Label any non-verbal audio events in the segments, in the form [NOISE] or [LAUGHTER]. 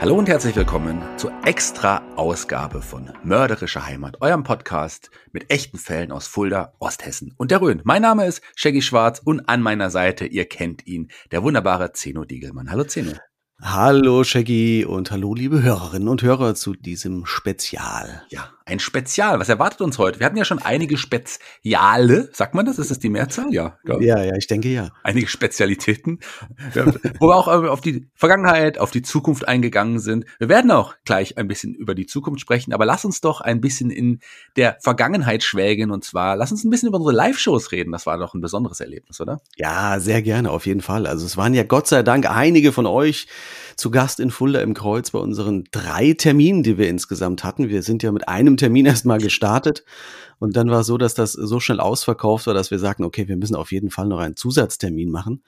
Hallo und herzlich willkommen zur extra Ausgabe von Mörderische Heimat, eurem Podcast mit echten Fällen aus Fulda, Osthessen und der Rhön. Mein Name ist Shaggy Schwarz und an meiner Seite, ihr kennt ihn, der wunderbare Zeno Diegelmann. Hallo Zeno. Hallo Shaggy und hallo liebe Hörerinnen und Hörer zu diesem Spezial. Ja, ein Spezial. Was erwartet uns heute? Wir hatten ja schon einige Speziale. Sagt man das? Ist das die Mehrzahl? Ja. Ja, ja, ich denke ja. Einige Spezialitäten, wo wir auch auf die Vergangenheit, auf die Zukunft eingegangen sind. Wir werden auch gleich ein bisschen über die Zukunft sprechen, aber lass uns doch ein bisschen in der Vergangenheit schwelgen und zwar lass uns ein bisschen über unsere Live-Shows reden. Das war doch ein besonderes Erlebnis, oder? Ja, sehr gerne, auf jeden Fall. Also es waren ja Gott sei Dank einige von euch zu Gast in Fulda im Kreuz bei unseren drei Terminen, die wir insgesamt hatten. Wir sind ja mit einem Termin [LAUGHS] erstmal gestartet und dann war es so, dass das so schnell ausverkauft war, dass wir sagten, okay, wir müssen auf jeden Fall noch einen Zusatztermin machen.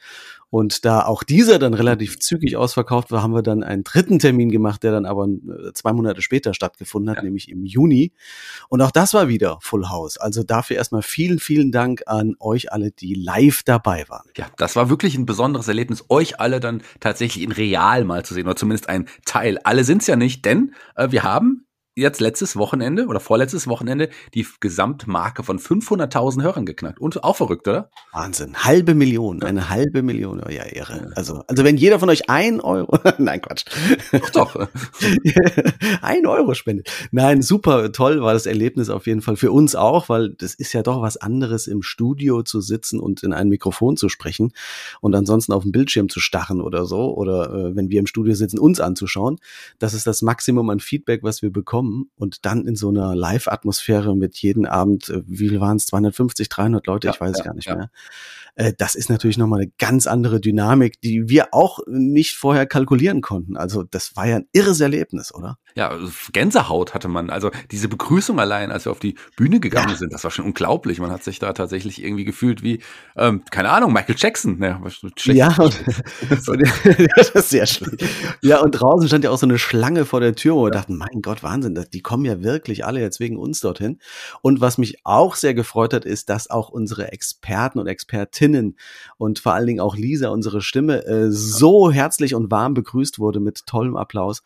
Und da auch dieser dann relativ zügig ausverkauft war, haben wir dann einen dritten Termin gemacht, der dann aber äh, zwei Monate später stattgefunden hat, ja. nämlich im Juni. Und auch das war wieder Full House. Also dafür erstmal vielen, vielen Dank an euch alle, die live dabei waren. Ja, das war wirklich ein besonderes Erlebnis, euch alle dann tatsächlich in real mal zu sehen oder zumindest ein Teil. Alle sind es ja nicht, denn äh, wir haben jetzt letztes Wochenende oder vorletztes Wochenende die Gesamtmarke von 500.000 Hörern geknackt. Und auch verrückt, oder? Wahnsinn. Halbe Million, eine halbe Million. Oh ja, irre. Also, also wenn jeder von euch ein Euro, [LAUGHS] nein, Quatsch. Doch, doch. [LAUGHS] ein Euro spendet. Nein, super toll war das Erlebnis auf jeden Fall für uns auch, weil das ist ja doch was anderes im Studio zu sitzen und in ein Mikrofon zu sprechen und ansonsten auf dem Bildschirm zu starren oder so oder äh, wenn wir im Studio sitzen, uns anzuschauen. Das ist das Maximum an Feedback, was wir bekommen kommen und dann in so einer Live-Atmosphäre mit jeden Abend, äh, wie viel waren es, 250, 300 Leute, ja, ich weiß ja, gar nicht ja. mehr. Äh, das ist natürlich nochmal eine ganz andere Dynamik, die wir auch nicht vorher kalkulieren konnten. Also das war ja ein irres Erlebnis, oder? Ja, also Gänsehaut hatte man. Also diese Begrüßung allein, als wir auf die Bühne gegangen ja. sind, das war schon unglaublich. Man hat sich da tatsächlich irgendwie gefühlt wie, ähm, keine Ahnung, Michael Jackson. Ne, ja, [LAUGHS] und, [LAUGHS] das ist sehr schlecht. Ja, und draußen stand ja auch so eine Schlange vor der Tür, wo wir dachten, mein Gott, Wahnsinn, die kommen ja wirklich alle jetzt wegen uns dorthin. Und was mich auch sehr gefreut hat, ist, dass auch unsere Experten und Expertinnen und vor allen Dingen auch Lisa, unsere Stimme, äh, so herzlich und warm begrüßt wurde mit tollem Applaus.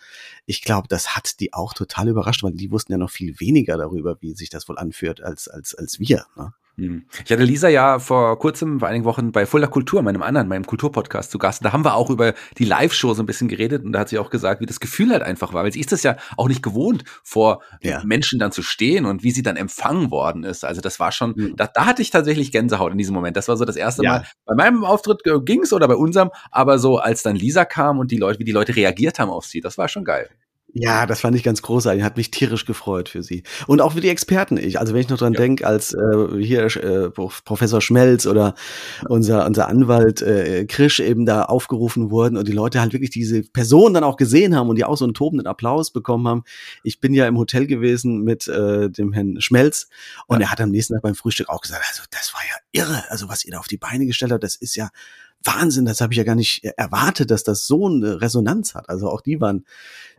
Ich glaube, das hat die auch total überrascht, weil die wussten ja noch viel weniger darüber, wie sich das wohl anführt, als, als, als wir. Ne? Hm. Ich hatte Lisa ja vor kurzem, vor einigen Wochen bei Fuller Kultur, meinem anderen, meinem Kulturpodcast zu Gast. Da haben wir auch über die Live-Show so ein bisschen geredet und da hat sie auch gesagt, wie das Gefühl halt einfach war, weil sie ist das ja auch nicht gewohnt, vor ja. Menschen dann zu stehen und wie sie dann empfangen worden ist. Also das war schon, mhm. da, da hatte ich tatsächlich Gänsehaut in diesem Moment. Das war so das erste ja. Mal. Bei meinem Auftritt ging's oder bei unserem, aber so als dann Lisa kam und die Leute, wie die Leute reagiert haben auf sie, das war schon geil. Ja, das fand ich ganz großartig. Hat mich tierisch gefreut für Sie. Und auch für die Experten. Ich, also wenn ich noch dran ja. denke, als äh, hier äh, Professor Schmelz oder unser, unser Anwalt äh, Krisch eben da aufgerufen wurden und die Leute halt wirklich diese Person dann auch gesehen haben und die auch so einen tobenden Applaus bekommen haben. Ich bin ja im Hotel gewesen mit äh, dem Herrn Schmelz und ja. er hat am nächsten Tag beim Frühstück auch gesagt, also das war ja irre, also was ihr da auf die Beine gestellt habt, das ist ja Wahnsinn, das habe ich ja gar nicht erwartet, dass das so eine Resonanz hat. Also auch die waren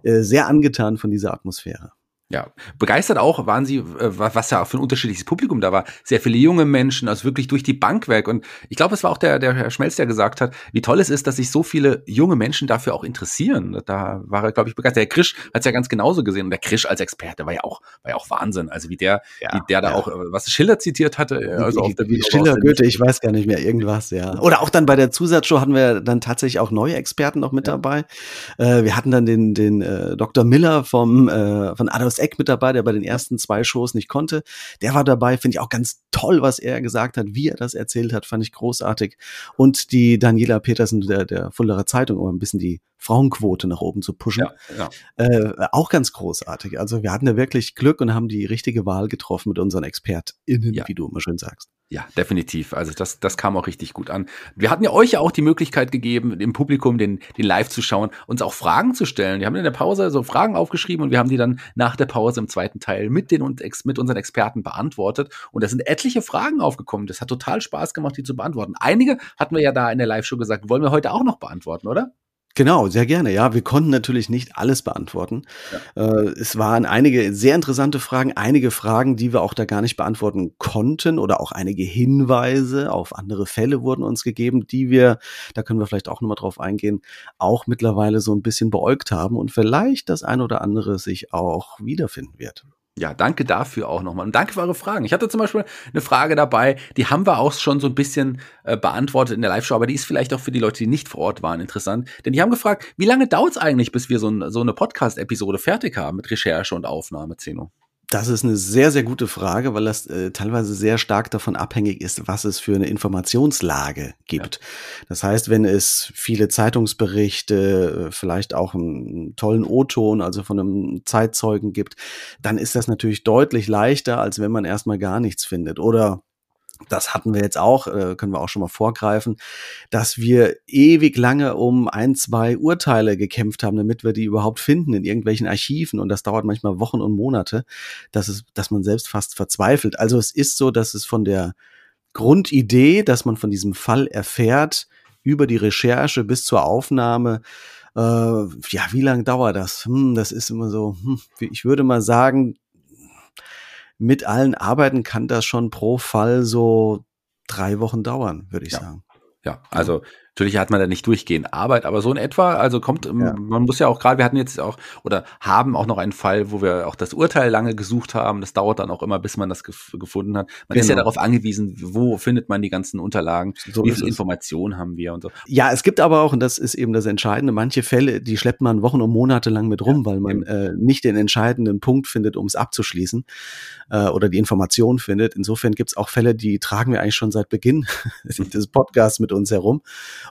äh, sehr angetan von dieser Atmosphäre. Ja, begeistert auch waren sie, äh, was ja für ein unterschiedliches Publikum da war. Sehr viele junge Menschen, also wirklich durch die Bank weg. Und ich glaube, es war auch der, der Herr Schmelz, der gesagt hat, wie toll es ist, dass sich so viele junge Menschen dafür auch interessieren. Da war er, glaube ich, begeistert. Der Krisch hat es ja ganz genauso gesehen. Und der Krisch als Experte war ja auch, war ja auch Wahnsinn. Also wie der, ja, wie der da auch, was Schiller zitiert hatte. Äh, also auf der Schiller, Goethe, ich weiß gar nicht mehr, irgendwas, ja. Oder auch dann bei der Zusatzshow hatten wir dann tatsächlich auch neue Experten noch mit ja. dabei. Äh, wir hatten dann den, den äh, Dr. Miller vom, äh, von Eck mit dabei, der bei den ersten zwei Shows nicht konnte. Der war dabei, finde ich auch ganz toll, was er gesagt hat, wie er das erzählt hat, fand ich großartig. Und die Daniela Petersen der, der Fullerer Zeitung, um ein bisschen die Frauenquote nach oben zu pushen. Ja, ja. Äh, auch ganz großartig. Also wir hatten da wirklich Glück und haben die richtige Wahl getroffen mit unseren ExpertInnen, ja. wie du immer schön sagst. Ja, definitiv. Also das, das kam auch richtig gut an. Wir hatten ja euch ja auch die Möglichkeit gegeben, im Publikum den, den Live zu schauen, uns auch Fragen zu stellen. Wir haben in der Pause so Fragen aufgeschrieben und wir haben die dann nach der Pause im zweiten Teil mit den und mit unseren Experten beantwortet. Und da sind etliche Fragen aufgekommen. Das hat total Spaß gemacht, die zu beantworten. Einige hatten wir ja da in der Live-Show gesagt, wollen wir heute auch noch beantworten, oder? Genau, sehr gerne. Ja, wir konnten natürlich nicht alles beantworten. Ja. Äh, es waren einige sehr interessante Fragen, einige Fragen, die wir auch da gar nicht beantworten konnten oder auch einige Hinweise auf andere Fälle wurden uns gegeben, die wir, da können wir vielleicht auch nochmal drauf eingehen, auch mittlerweile so ein bisschen beäugt haben und vielleicht das ein oder andere sich auch wiederfinden wird. Ja, danke dafür auch nochmal. Und danke für eure Fragen. Ich hatte zum Beispiel eine Frage dabei, die haben wir auch schon so ein bisschen äh, beantwortet in der Live-Show, aber die ist vielleicht auch für die Leute, die nicht vor Ort waren, interessant. Denn die haben gefragt, wie lange dauert es eigentlich, bis wir so, ein, so eine Podcast-Episode fertig haben mit Recherche und Aufnahme, Zeno? Das ist eine sehr, sehr gute Frage, weil das äh, teilweise sehr stark davon abhängig ist, was es für eine Informationslage gibt. Ja. Das heißt, wenn es viele Zeitungsberichte, äh, vielleicht auch einen tollen O-Ton, also von einem Zeitzeugen gibt, dann ist das natürlich deutlich leichter, als wenn man erstmal gar nichts findet. Oder das hatten wir jetzt auch, äh, können wir auch schon mal vorgreifen, dass wir ewig lange um ein, zwei Urteile gekämpft haben, damit wir die überhaupt finden in irgendwelchen Archiven. Und das dauert manchmal Wochen und Monate, dass, es, dass man selbst fast verzweifelt. Also es ist so, dass es von der Grundidee, dass man von diesem Fall erfährt, über die Recherche bis zur Aufnahme, äh, ja, wie lange dauert das? Hm, das ist immer so, hm, ich würde mal sagen, mit allen Arbeiten kann das schon pro Fall so drei Wochen dauern, würde ich ja. sagen. Ja, also Natürlich hat man da nicht durchgehend Arbeit, aber so in etwa, also kommt, ähm, ja. man muss ja auch gerade, wir hatten jetzt auch oder haben auch noch einen Fall, wo wir auch das Urteil lange gesucht haben. Das dauert dann auch immer, bis man das gef gefunden hat. Man genau. ist ja genau. darauf angewiesen, wo findet man die ganzen Unterlagen, so wie viel Informationen haben wir und so. Ja, es gibt aber auch, und das ist eben das Entscheidende, manche Fälle, die schleppt man Wochen und Monate lang mit rum, ja, weil man äh, nicht den entscheidenden Punkt findet, um es abzuschließen äh, oder die Information findet. Insofern gibt es auch Fälle, die tragen wir eigentlich schon seit Beginn [LAUGHS] des Podcasts mit uns herum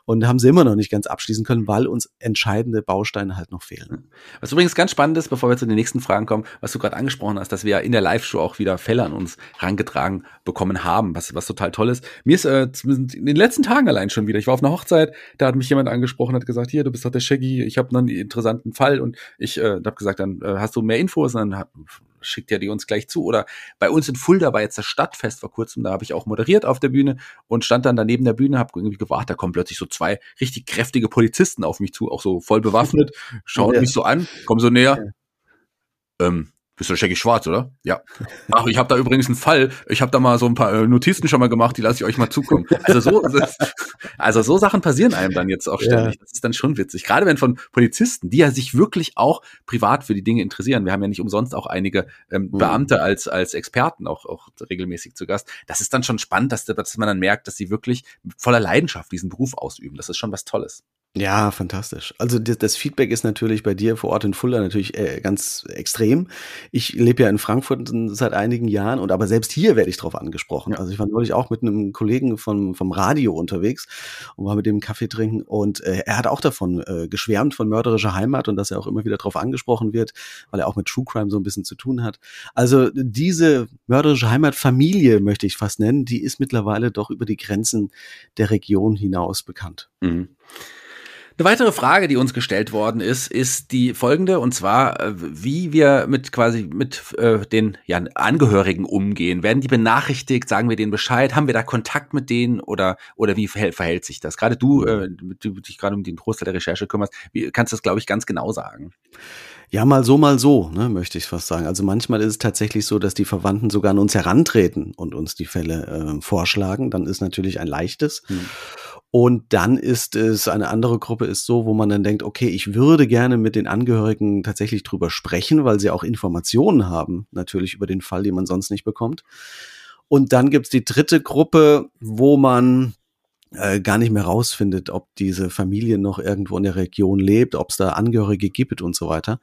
und haben sie immer noch nicht ganz abschließen können, weil uns entscheidende Bausteine halt noch fehlen. Was übrigens ganz spannend ist, bevor wir zu den nächsten Fragen kommen, was du gerade angesprochen hast, dass wir ja in der Live-Show auch wieder Fälle an uns rangetragen bekommen haben, was, was total toll ist. Mir ist äh, in den letzten Tagen allein schon wieder, ich war auf einer Hochzeit, da hat mich jemand angesprochen, hat gesagt, hier, du bist doch der Shaggy, ich habe einen interessanten Fall und ich äh, habe gesagt, dann äh, hast du mehr Infos und dann schickt ja die uns gleich zu. Oder bei uns in Fulda war jetzt das Stadtfest vor kurzem, da habe ich auch moderiert auf der Bühne und stand dann daneben der Bühne, habe irgendwie gewartet, da kommen plötzlich so zwei richtig kräftige Polizisten auf mich zu, auch so voll bewaffnet, [LAUGHS] schauen ja. mich so an, kommen so näher. Ja. Ähm, bist du Shaggy Schwarz, oder? Ja. Ach, ich habe da übrigens einen Fall. Ich habe da mal so ein paar äh, Notizen schon mal gemacht, die lasse ich euch mal zukommen. Also so, [LAUGHS] also so Sachen passieren einem dann jetzt auch ständig. Ja. Das ist dann schon witzig. Gerade wenn von Polizisten, die ja sich wirklich auch privat für die Dinge interessieren. Wir haben ja nicht umsonst auch einige ähm, mhm. Beamte als als Experten auch auch regelmäßig zu Gast. Das ist dann schon spannend, dass, dass man dann merkt, dass sie wirklich voller Leidenschaft diesen Beruf ausüben. Das ist schon was Tolles. Ja, fantastisch. Also das, Feedback ist natürlich bei dir vor Ort in Fulda natürlich äh, ganz extrem. Ich lebe ja in Frankfurt seit einigen Jahren und aber selbst hier werde ich drauf angesprochen. Ja. Also ich war neulich auch mit einem Kollegen vom, vom Radio unterwegs und war mit dem Kaffee trinken und äh, er hat auch davon äh, geschwärmt von mörderischer Heimat und dass er auch immer wieder drauf angesprochen wird, weil er auch mit True Crime so ein bisschen zu tun hat. Also diese mörderische Heimatfamilie möchte ich fast nennen, die ist mittlerweile doch über die Grenzen der Region hinaus bekannt. Mhm. Eine weitere Frage, die uns gestellt worden ist, ist die folgende, und zwar, äh, wie wir mit quasi mit äh, den ja, Angehörigen umgehen. Werden die benachrichtigt? Sagen wir denen Bescheid? Haben wir da Kontakt mit denen oder oder wie verhält, verhält sich das? Gerade du, äh, du dich gerade um den Großteil der Recherche kümmerst, wie, kannst du das, glaube ich, ganz genau sagen. Ja, mal so, mal so, ne, möchte ich fast sagen. Also manchmal ist es tatsächlich so, dass die Verwandten sogar an uns herantreten und uns die Fälle äh, vorschlagen. Dann ist natürlich ein leichtes. Hm. Und dann ist es eine andere Gruppe ist so, wo man dann denkt, okay, ich würde gerne mit den Angehörigen tatsächlich drüber sprechen, weil sie auch Informationen haben, natürlich über den Fall, die man sonst nicht bekommt. Und dann gibt's die dritte Gruppe, wo man äh, gar nicht mehr rausfindet, ob diese Familie noch irgendwo in der Region lebt, ob es da Angehörige gibt und so weiter,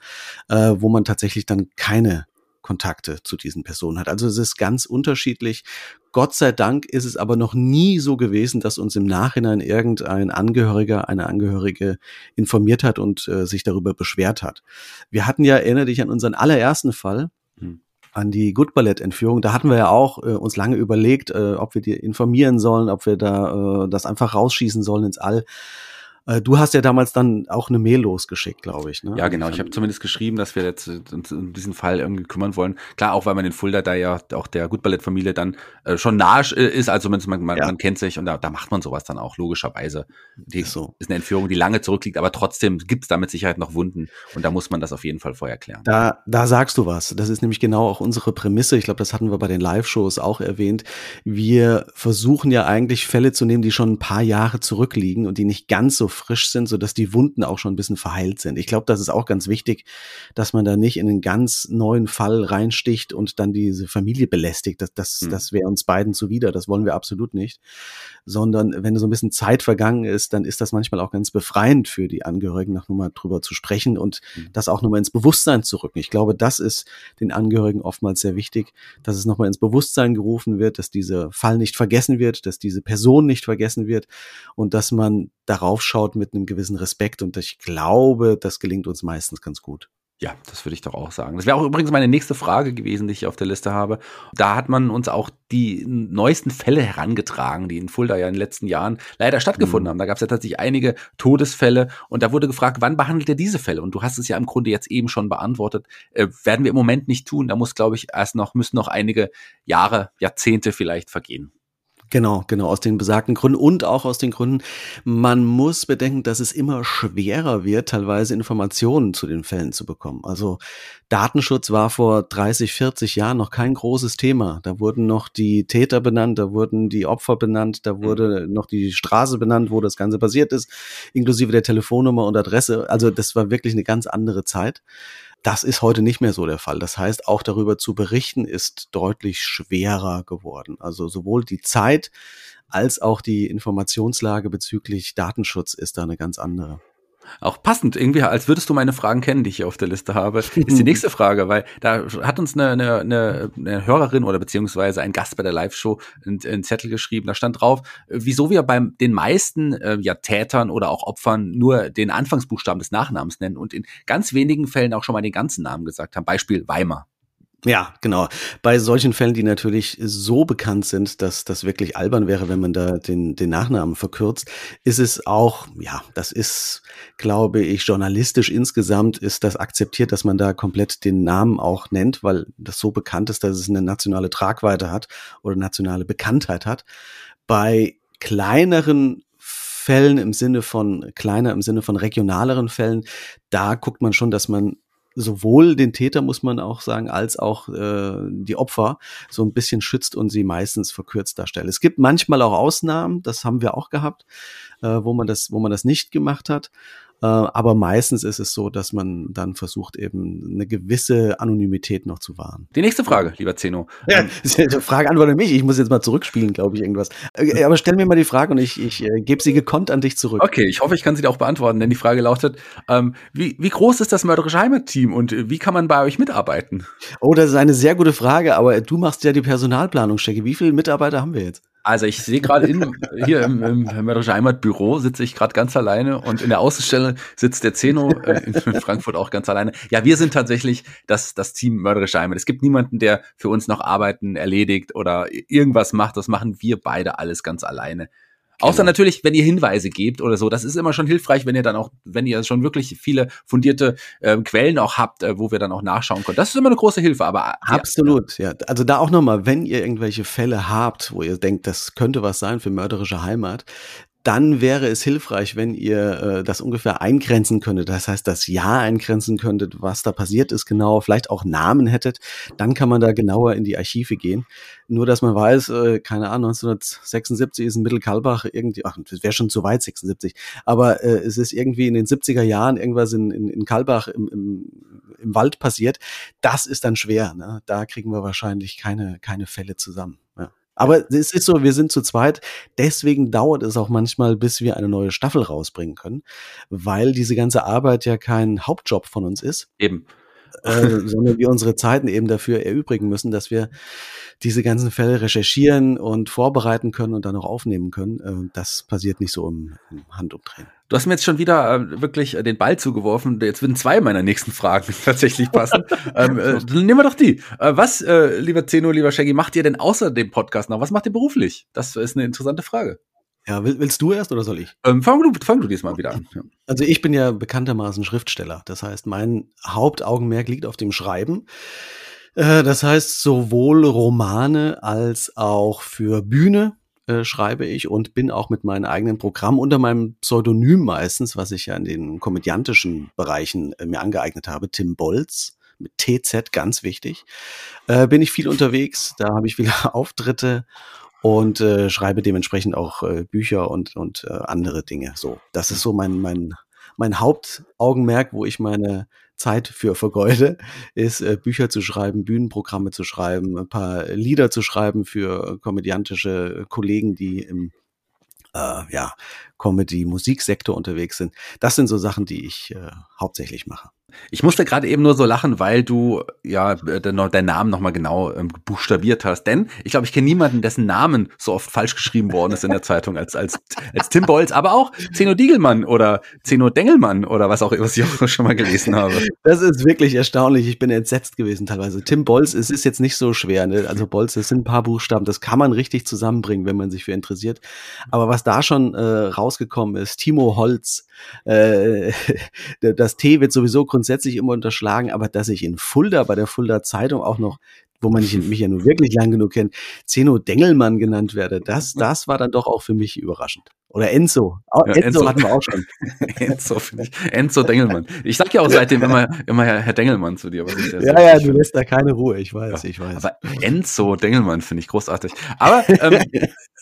äh, wo man tatsächlich dann keine Kontakte zu diesen Personen hat. Also es ist ganz unterschiedlich. Gott sei Dank ist es aber noch nie so gewesen, dass uns im Nachhinein irgendein Angehöriger, eine Angehörige informiert hat und äh, sich darüber beschwert hat. Wir hatten ja, erinnere dich an unseren allerersten Fall, hm an die Good Ballett Entführung. Da hatten wir ja auch äh, uns lange überlegt, äh, ob wir die informieren sollen, ob wir da äh, das einfach rausschießen sollen ins All. Äh, du hast ja damals dann auch eine Mail losgeschickt, glaube ich. Ne? Ja, genau. Ich habe zumindest geschrieben, dass wir jetzt uns um diesen Fall irgendwie kümmern wollen. Klar, auch weil man in Fulda da ja auch der Gutballett-Familie dann äh, schon nahe äh, ist, also man, man, ja. man kennt sich und da, da macht man sowas dann auch, logischerweise. Die ist, so. ist eine Entführung, die lange zurückliegt, aber trotzdem gibt es da mit Sicherheit noch Wunden und da muss man das auf jeden Fall vorher klären. Da, da sagst du was. Das ist nämlich genau auch unsere Prämisse. Ich glaube, das hatten wir bei den Live-Shows auch erwähnt. Wir versuchen ja eigentlich Fälle zu nehmen, die schon ein paar Jahre zurückliegen und die nicht ganz so frisch sind, sodass dass die Wunden auch schon ein bisschen verheilt sind. Ich glaube, das ist auch ganz wichtig, dass man da nicht in einen ganz neuen Fall reinsticht und dann diese Familie belästigt. Das, das, mhm. das wäre uns beiden zuwider. Das wollen wir absolut nicht. Sondern wenn so ein bisschen Zeit vergangen ist, dann ist das manchmal auch ganz befreiend für die Angehörigen, noch nochmal drüber zu sprechen und mhm. das auch nochmal ins Bewusstsein zu rücken. Ich glaube, das ist den Angehörigen oftmals sehr wichtig, dass es nochmal ins Bewusstsein gerufen wird, dass dieser Fall nicht vergessen wird, dass diese Person nicht vergessen wird und dass man darauf schaut mit einem gewissen Respekt. Und ich glaube, das gelingt uns meistens ganz gut. Ja, das würde ich doch auch sagen. Das wäre auch übrigens meine nächste Frage gewesen, die ich auf der Liste habe. Da hat man uns auch die neuesten Fälle herangetragen, die in Fulda ja in den letzten Jahren leider stattgefunden mhm. haben. Da gab es ja tatsächlich einige Todesfälle und da wurde gefragt, wann behandelt ihr diese Fälle? Und du hast es ja im Grunde jetzt eben schon beantwortet. Äh, werden wir im Moment nicht tun. Da muss, glaube ich, erst noch, müssen noch einige Jahre, Jahrzehnte vielleicht vergehen. Genau, genau, aus den besagten Gründen und auch aus den Gründen, man muss bedenken, dass es immer schwerer wird, teilweise Informationen zu den Fällen zu bekommen. Also Datenschutz war vor 30, 40 Jahren noch kein großes Thema. Da wurden noch die Täter benannt, da wurden die Opfer benannt, da wurde noch die Straße benannt, wo das Ganze passiert ist, inklusive der Telefonnummer und Adresse. Also das war wirklich eine ganz andere Zeit. Das ist heute nicht mehr so der Fall. Das heißt, auch darüber zu berichten ist deutlich schwerer geworden. Also sowohl die Zeit als auch die Informationslage bezüglich Datenschutz ist da eine ganz andere. Auch passend, irgendwie, als würdest du meine Fragen kennen, die ich hier auf der Liste habe, ist die [LAUGHS] nächste Frage, weil da hat uns eine, eine, eine, Hörerin oder beziehungsweise ein Gast bei der Live-Show einen, Zettel geschrieben, da stand drauf, wieso wir bei den meisten äh, ja, Tätern oder auch Opfern nur den Anfangsbuchstaben des Nachnamens nennen und in ganz wenigen Fällen auch schon mal den ganzen Namen gesagt haben. Beispiel Weimar. Ja, genau. Bei solchen Fällen, die natürlich so bekannt sind, dass das wirklich albern wäre, wenn man da den, den Nachnamen verkürzt, ist es auch, ja, das ist, glaube ich, journalistisch insgesamt ist das akzeptiert, dass man da komplett den Namen auch nennt, weil das so bekannt ist, dass es eine nationale Tragweite hat oder nationale Bekanntheit hat. Bei kleineren Fällen im Sinne von kleiner, im Sinne von regionaleren Fällen, da guckt man schon, dass man sowohl den Täter, muss man auch sagen, als auch äh, die Opfer so ein bisschen schützt und sie meistens verkürzt darstellt. Es gibt manchmal auch Ausnahmen, das haben wir auch gehabt, äh, wo man das, wo man das nicht gemacht hat. Äh, aber meistens ist es so, dass man dann versucht, eben eine gewisse Anonymität noch zu wahren. Die nächste Frage, lieber Zeno. Ja, ähm, [LAUGHS] Frage antworte mich. Ich muss jetzt mal zurückspielen, glaube ich, irgendwas. Äh, aber stell mir mal die Frage und ich, ich äh, gebe sie gekonnt an dich zurück. Okay, ich hoffe, ich kann sie dir auch beantworten, denn die Frage lautet, ähm, wie, wie groß ist das mörderische Heimatteam und wie kann man bei euch mitarbeiten? Oh, das ist eine sehr gute Frage, aber du machst ja die Personalplanung, Stecke. Wie viele Mitarbeiter haben wir jetzt? Also ich sehe gerade hier im, im Mörderische Heimatbüro sitze ich gerade ganz alleine und in der Außenstelle sitzt der Zeno äh, in, Frankfurt auch ganz alleine. Ja, wir sind tatsächlich das, das Team Mörderische Heimat. Es gibt niemanden, der für uns noch Arbeiten erledigt oder irgendwas macht. Das machen wir beide alles ganz alleine. Außer genau. natürlich, wenn ihr Hinweise gebt oder so. Das ist immer schon hilfreich, wenn ihr dann auch, wenn ihr schon wirklich viele fundierte äh, Quellen auch habt, äh, wo wir dann auch nachschauen können. Das ist immer eine große Hilfe. Aber absolut, ja. Also da auch nochmal, wenn ihr irgendwelche Fälle habt, wo ihr denkt, das könnte was sein für mörderische Heimat, dann wäre es hilfreich, wenn ihr äh, das ungefähr eingrenzen könntet. Das heißt, das Jahr eingrenzen könntet, was da passiert ist genau, vielleicht auch Namen hättet. Dann kann man da genauer in die Archive gehen. Nur, dass man weiß, äh, keine Ahnung, 1976 ist in Mittelkalbach irgendwie, ach, das wäre schon zu weit, 76. Aber äh, es ist irgendwie in den 70er Jahren irgendwas in, in, in Kalbach im, im, im Wald passiert. Das ist dann schwer. Ne? Da kriegen wir wahrscheinlich keine, keine Fälle zusammen. Aber es ist so, wir sind zu zweit. Deswegen dauert es auch manchmal, bis wir eine neue Staffel rausbringen können, weil diese ganze Arbeit ja kein Hauptjob von uns ist. Eben. Äh, sondern wir unsere Zeiten eben dafür erübrigen müssen, dass wir diese ganzen Fälle recherchieren und vorbereiten können und dann auch aufnehmen können. Äh, das passiert nicht so im, im Handumdrehen. Du hast mir jetzt schon wieder äh, wirklich äh, den Ball zugeworfen. Jetzt würden zwei meiner nächsten Fragen [LAUGHS] tatsächlich passen. [LAUGHS] ähm, äh, dann nehmen wir doch die. Was, lieber Zeno, lieber Shaggy, macht ihr denn außer dem Podcast noch? Was macht ihr beruflich? Das ist eine interessante Frage. Ja, willst du erst oder soll ich? Ähm, fang, du, fang du diesmal wieder an. Ja. Also ich bin ja bekanntermaßen Schriftsteller. Das heißt, mein Hauptaugenmerk liegt auf dem Schreiben. Äh, das heißt, sowohl Romane als auch für Bühne äh, schreibe ich und bin auch mit meinem eigenen Programm unter meinem Pseudonym meistens, was ich ja in den komödiantischen Bereichen äh, mir angeeignet habe, Tim Bolz mit TZ, ganz wichtig, äh, bin ich viel unterwegs. Da habe ich viele [LAUGHS] Auftritte und äh, schreibe dementsprechend auch äh, Bücher und, und äh, andere Dinge. So, das ist so mein, mein, mein Hauptaugenmerk, wo ich meine Zeit für vergeude, ist äh, Bücher zu schreiben, Bühnenprogramme zu schreiben, ein paar Lieder zu schreiben für komödiantische Kollegen, die im äh, ja, Comedy-Musiksektor unterwegs sind. Das sind so Sachen, die ich äh, hauptsächlich mache. Ich musste gerade eben nur so lachen, weil du ja deinen Namen nochmal genau ähm, buchstabiert hast. Denn ich glaube, ich kenne niemanden, dessen Namen so oft falsch geschrieben worden ist in der Zeitung als, als, als Tim Bolz, aber auch Zeno Diegelmann oder Zeno Dengelmann oder was auch was ich auch schon mal gelesen habe. Das ist wirklich erstaunlich. Ich bin entsetzt gewesen teilweise. Tim Bolz, es ist jetzt nicht so schwer. Ne? Also Bolz, das sind ein paar Buchstaben. Das kann man richtig zusammenbringen, wenn man sich für interessiert. Aber was da schon äh, rausgekommen ist, Timo Holz, äh, [LAUGHS] das T wird sowieso grundsätzlich immer unterschlagen, aber dass ich in Fulda bei der Fulda Zeitung auch noch wo man mich, ja nur wirklich lang genug kennt, Zeno Dengelmann genannt werde, das, das war dann doch auch für mich überraschend. Oder Enzo. Ja, Enzo, Enzo, hatten wir auch schon. [LAUGHS] Enzo, finde ich. Enzo Dengelmann. Ich sag ja auch seitdem immer, immer Herr Dengelmann zu dir. ja, ja, du lässt da keine Ruhe, ich weiß, ja, ich weiß. Aber Enzo Dengelmann finde ich großartig. Aber ähm, [LAUGHS]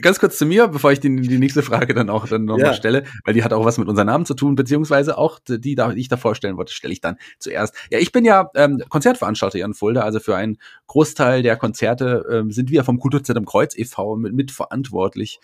ganz kurz zu mir, bevor ich die, die nächste Frage dann auch dann nochmal ja. stelle, weil die hat auch was mit unserem Namen zu tun, beziehungsweise auch die, die ich da vorstellen wollte, stelle ich dann zuerst. Ja, ich bin ja ähm, Konzertveranstalter hier in Fulda, also für einen Großteil der Konzerte ähm, sind wir vom Kulturzentrum Kreuz e.V. mit, mit verantwortlich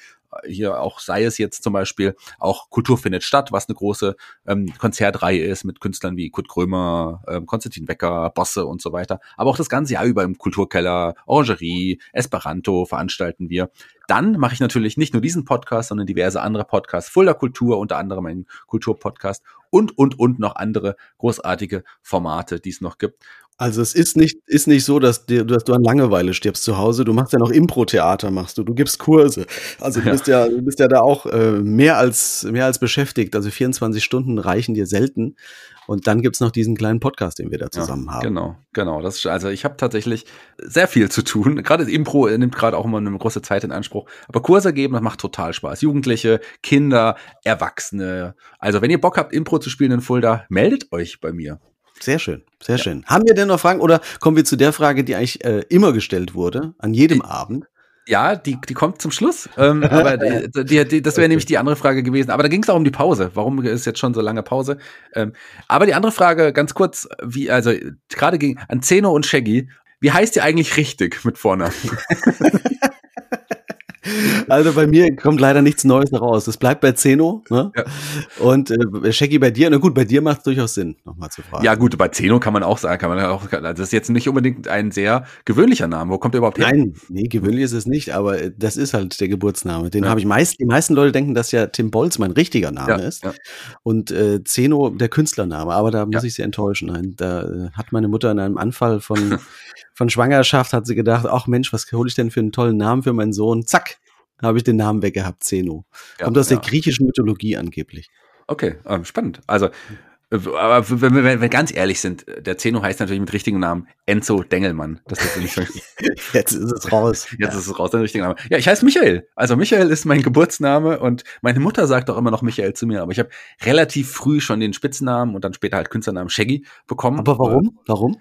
hier auch sei es jetzt zum Beispiel auch Kultur findet statt, was eine große ähm, Konzertreihe ist mit Künstlern wie Kurt Krömer, ähm, Konstantin Wecker, Bosse und so weiter. Aber auch das ganze Jahr über im Kulturkeller, Orangerie, Esperanto veranstalten wir. Dann mache ich natürlich nicht nur diesen Podcast, sondern diverse andere Podcasts, Fulda Kultur, unter anderem ein Kulturpodcast und, und, und noch andere großartige Formate, die es noch gibt. Also es ist nicht, ist nicht so, dass, dir, dass du an Langeweile stirbst zu Hause. Du machst ja noch Impro-Theater, machst du. Du gibst Kurse. Also du ja. bist ja, du bist ja da auch äh, mehr als mehr als beschäftigt. Also 24 Stunden reichen dir selten. Und dann gibt's noch diesen kleinen Podcast, den wir da zusammen ja, haben. Genau, genau. Das ist, also ich habe tatsächlich sehr viel zu tun. Gerade Impro nimmt gerade auch immer eine große Zeit in Anspruch. Aber Kurse geben, das macht total Spaß. Jugendliche, Kinder, Erwachsene. Also wenn ihr Bock habt, Impro zu spielen in Fulda, meldet euch bei mir. Sehr schön, sehr ja. schön. Haben wir denn noch Fragen oder kommen wir zu der Frage, die eigentlich äh, immer gestellt wurde, an jedem ich, Abend? Ja, die, die kommt zum Schluss. Ähm, aber [LAUGHS] die, die, die, das wäre okay. nämlich die andere Frage gewesen. Aber da ging es auch um die Pause. Warum ist jetzt schon so lange Pause? Ähm, aber die andere Frage, ganz kurz, wie, also gerade ging an Zeno und Shaggy, wie heißt ihr eigentlich richtig mit vorne? [LAUGHS] Also bei mir kommt leider nichts Neues raus. Es bleibt bei Zeno. Ne? Ja. Und äh, Shaggy bei dir, na gut, bei dir macht es durchaus Sinn, nochmal zu fragen. Ja gut, bei Zeno kann man auch sagen, kann man auch, also das ist jetzt nicht unbedingt ein sehr gewöhnlicher Name. Wo kommt der überhaupt her? Nein, nee, gewöhnlich ist es nicht, aber das ist halt der Geburtsname. Den ja. habe ich meist, die meisten Leute denken, dass ja Tim Bolz mein richtiger Name ja, ist. Und äh, Zeno der Künstlername, aber da muss ich sie enttäuschen. Nein, da äh, hat meine Mutter in einem Anfall von, [LAUGHS] von Schwangerschaft hat sie gedacht, ach Mensch, was hole ich denn für einen tollen Namen für meinen Sohn? Zack, habe ich den Namen weggehabt, Zeno. Ja, Kommt aus ja. der griechischen Mythologie angeblich. Okay, ähm, spannend. Also, äh, aber wenn wir, wenn wir ganz ehrlich sind, der Zeno heißt natürlich mit richtigen Namen Enzo Dengelmann. Das ist nicht [LAUGHS] Jetzt ist es raus. [LAUGHS] Jetzt ja. ist es raus, dein richtiger Name. Ja, ich heiße Michael. Also Michael ist mein [LAUGHS] Geburtsname und meine Mutter sagt auch immer noch Michael zu mir, aber ich habe relativ früh schon den Spitznamen und dann später halt Künstlernamen Shaggy bekommen. Aber warum? Warum?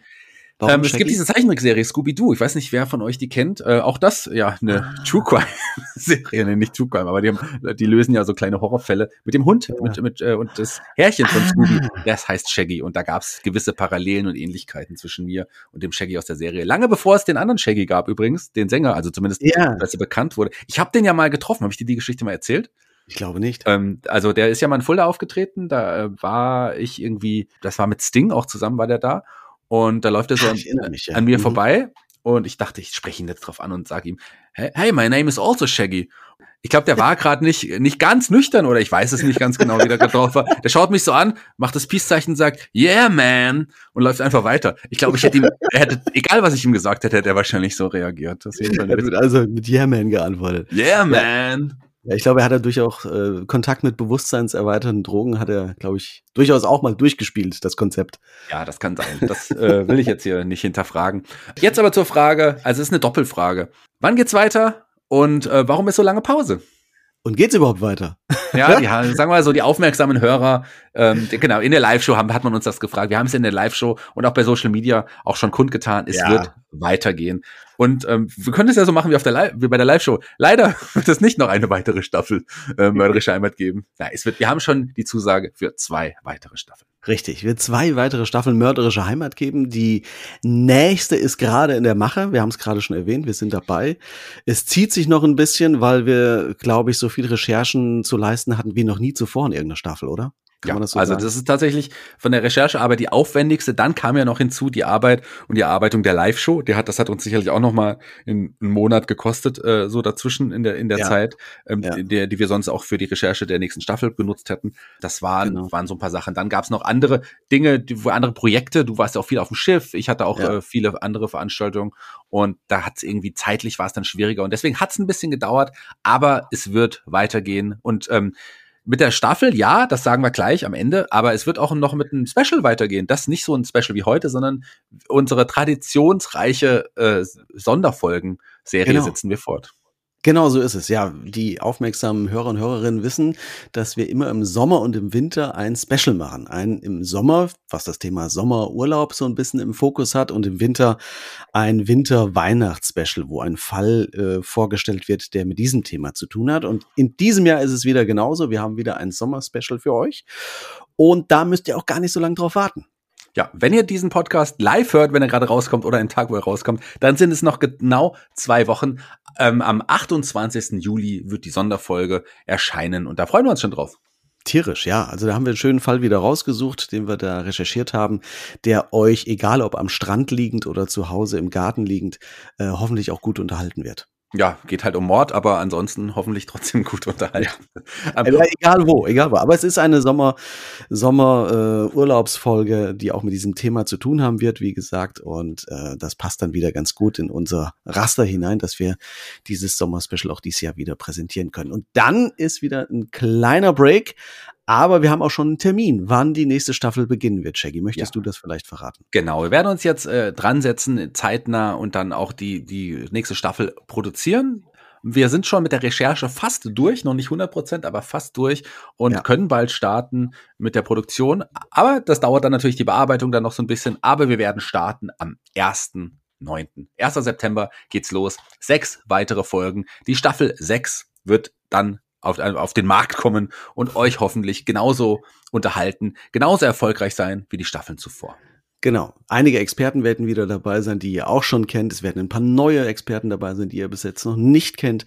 Ähm, es gibt diese Zeichentrickserie Scooby-Doo. Ich weiß nicht, wer von euch die kennt. Äh, auch das, ja, eine ah. True Crime-Serie, [LAUGHS] nee, nicht True Crime, aber die, haben, die lösen ja so kleine Horrorfälle mit dem Hund ja. mit, mit, äh, und das Herrchen von Scooby, ah. das heißt Shaggy. Und da gab es gewisse Parallelen und Ähnlichkeiten zwischen mir und dem Shaggy aus der Serie. Lange bevor es den anderen Shaggy gab, übrigens, den Sänger, also zumindest, ja. als er bekannt wurde. Ich habe den ja mal getroffen. Habe ich dir die Geschichte mal erzählt? Ich glaube nicht. Ähm, also der ist ja mal in Fulda aufgetreten. Da äh, war ich irgendwie, das war mit Sting auch zusammen, war der da. Und da läuft er so an, mich, ja. an, mir mhm. vorbei und ich dachte, ich spreche ihn jetzt drauf an und sage ihm, hey, my name is also Shaggy. Ich glaube, der war [LAUGHS] gerade nicht, nicht ganz nüchtern oder ich weiß es nicht ganz genau, wie der gerade drauf war. Der schaut mich so an, macht das Peace-Zeichen, sagt, yeah, man, und läuft einfach weiter. Ich glaube, ich hätte ihm, er hätte, egal was ich ihm gesagt hätte, hätte er wahrscheinlich so reagiert. Das er wird also mit Yeah, man geantwortet. Yeah, man. Ja, ich glaube, er hat ja durchaus äh, Kontakt mit bewusstseinserweiternden Drogen, hat er, glaube ich, durchaus auch mal durchgespielt, das Konzept. Ja, das kann sein. Das äh, will ich jetzt hier nicht hinterfragen. Jetzt aber zur Frage, also es ist eine Doppelfrage. Wann geht's weiter und äh, warum ist so lange Pause? Und geht's überhaupt weiter? Ja, [LAUGHS] die, sagen wir mal so, die aufmerksamen Hörer, ähm, genau, in der Live-Show haben, hat man uns das gefragt. Wir haben es in der Live-Show und auch bei Social Media auch schon kundgetan. Es ja. wird weitergehen. Und ähm, wir können es ja so machen wie auf der Live wie bei der Live-Show. Leider [LAUGHS] wird es nicht noch eine weitere Staffel äh, Mörderische Heimat geben. Ja, es wird, wir haben schon die Zusage für zwei weitere Staffeln. Richtig, wird zwei weitere Staffeln Mörderische Heimat geben. Die nächste ist gerade in der Mache. Wir haben es gerade schon erwähnt, wir sind dabei. Es zieht sich noch ein bisschen, weil wir, glaube ich, so viel Recherchen zu leisten hatten wie noch nie zuvor in irgendeiner Staffel, oder? Kann ja, das so also sagen? das ist tatsächlich von der Recherchearbeit die aufwendigste. Dann kam ja noch hinzu die Arbeit und die Erarbeitung der Live-Show. Die hat, das hat uns sicherlich auch noch mal in einen Monat gekostet, äh, so dazwischen in der in der ja. Zeit, ähm, ja. der, die wir sonst auch für die Recherche der nächsten Staffel benutzt hätten. Das waren genau. waren so ein paar Sachen. Dann gab es noch andere Dinge, die, wo andere Projekte. Du warst ja auch viel auf dem Schiff. Ich hatte auch äh, viele andere Veranstaltungen und da hat es irgendwie zeitlich war es dann schwieriger und deswegen hat es ein bisschen gedauert. Aber es wird weitergehen und ähm, mit der Staffel, ja, das sagen wir gleich am Ende, aber es wird auch noch mit einem Special weitergehen. Das ist nicht so ein Special wie heute, sondern unsere traditionsreiche äh, Sonderfolgen-Serie genau. setzen wir fort. Genau so ist es. Ja, die aufmerksamen Hörer und Hörerinnen wissen, dass wir immer im Sommer und im Winter ein Special machen. Ein im Sommer, was das Thema Sommerurlaub so ein bisschen im Fokus hat und im Winter ein Winter-Weihnachts-Special, wo ein Fall äh, vorgestellt wird, der mit diesem Thema zu tun hat. Und in diesem Jahr ist es wieder genauso. Wir haben wieder ein Sommer-Special für euch. Und da müsst ihr auch gar nicht so lange drauf warten. Ja, wenn ihr diesen Podcast live hört, wenn er gerade rauskommt oder einen Tag, wo er rauskommt, dann sind es noch genau zwei Wochen. Ähm, am 28. Juli wird die Sonderfolge erscheinen und da freuen wir uns schon drauf. Tierisch, ja. Also da haben wir einen schönen Fall wieder rausgesucht, den wir da recherchiert haben, der euch, egal ob am Strand liegend oder zu Hause im Garten liegend, äh, hoffentlich auch gut unterhalten wird ja, geht halt um Mord, aber ansonsten hoffentlich trotzdem gut [LAUGHS] unterhalten. Ja. egal wo, egal wo. Aber es ist eine Sommer, Sommer äh, Urlaubsfolge, die auch mit diesem Thema zu tun haben wird, wie gesagt. Und äh, das passt dann wieder ganz gut in unser Raster hinein, dass wir dieses Sommer-Special auch dieses Jahr wieder präsentieren können. Und dann ist wieder ein kleiner Break. Aber wir haben auch schon einen Termin, wann die nächste Staffel beginnen wird. Shaggy, möchtest ja. du das vielleicht verraten? Genau, wir werden uns jetzt äh, dran setzen, zeitnah und dann auch die, die nächste Staffel produzieren. Wir sind schon mit der Recherche fast durch, noch nicht 100 Prozent, aber fast durch und ja. können bald starten mit der Produktion. Aber das dauert dann natürlich die Bearbeitung dann noch so ein bisschen. Aber wir werden starten am 1. 9. 1. September geht's los. Sechs weitere Folgen. Die Staffel 6 wird dann auf, auf den Markt kommen und euch hoffentlich genauso unterhalten, genauso erfolgreich sein wie die Staffeln zuvor. Genau. Einige Experten werden wieder dabei sein, die ihr auch schon kennt. Es werden ein paar neue Experten dabei sein, die ihr bis jetzt noch nicht kennt.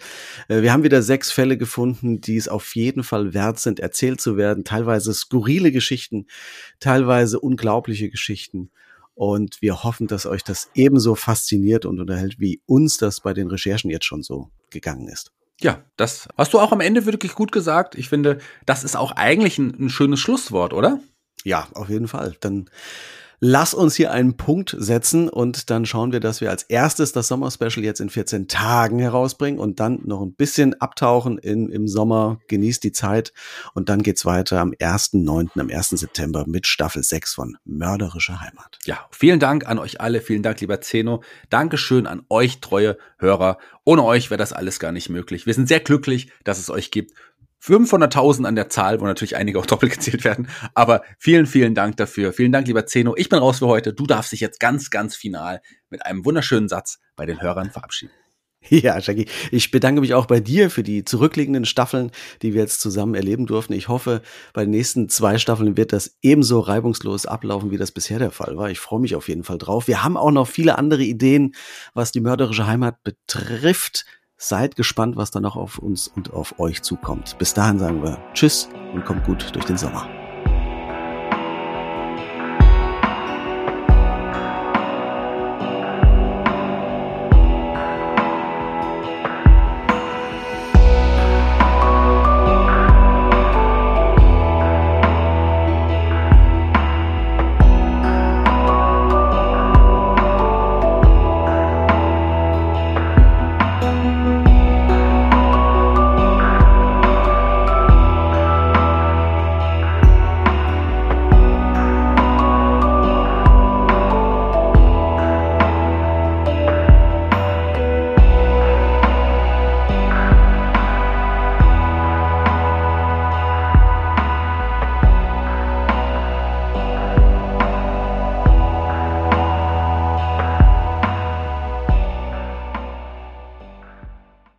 Äh, wir haben wieder sechs Fälle gefunden, die es auf jeden Fall wert sind, erzählt zu werden. Teilweise skurrile Geschichten, teilweise unglaubliche Geschichten. Und wir hoffen, dass euch das ebenso fasziniert und unterhält, wie uns das bei den Recherchen jetzt schon so gegangen ist. Ja, das hast du auch am Ende wirklich gut gesagt. Ich finde, das ist auch eigentlich ein, ein schönes Schlusswort, oder? Ja, auf jeden Fall. Dann lass uns hier einen Punkt setzen und dann schauen wir, dass wir als erstes das Sommer-Special jetzt in 14 Tagen herausbringen und dann noch ein bisschen abtauchen in, im Sommer. Genießt die Zeit und dann geht's weiter am 1.9., am 1. September mit Staffel 6 von Mörderische Heimat. Ja, vielen Dank an euch alle. Vielen Dank, lieber Zeno. Dankeschön an euch, treue Hörer. Ohne euch wäre das alles gar nicht möglich. Wir sind sehr glücklich, dass es euch gibt. 500.000 an der Zahl, wo natürlich einige auch [LAUGHS] doppelt gezählt werden. Aber vielen, vielen Dank dafür. Vielen Dank, lieber Zeno. Ich bin raus für heute. Du darfst dich jetzt ganz, ganz final mit einem wunderschönen Satz bei den Hörern verabschieden. [LAUGHS] Ja, Jackie, ich bedanke mich auch bei dir für die zurückliegenden Staffeln, die wir jetzt zusammen erleben durften. Ich hoffe, bei den nächsten zwei Staffeln wird das ebenso reibungslos ablaufen, wie das bisher der Fall war. Ich freue mich auf jeden Fall drauf. Wir haben auch noch viele andere Ideen, was die mörderische Heimat betrifft. Seid gespannt, was da noch auf uns und auf euch zukommt. Bis dahin sagen wir Tschüss und kommt gut durch den Sommer.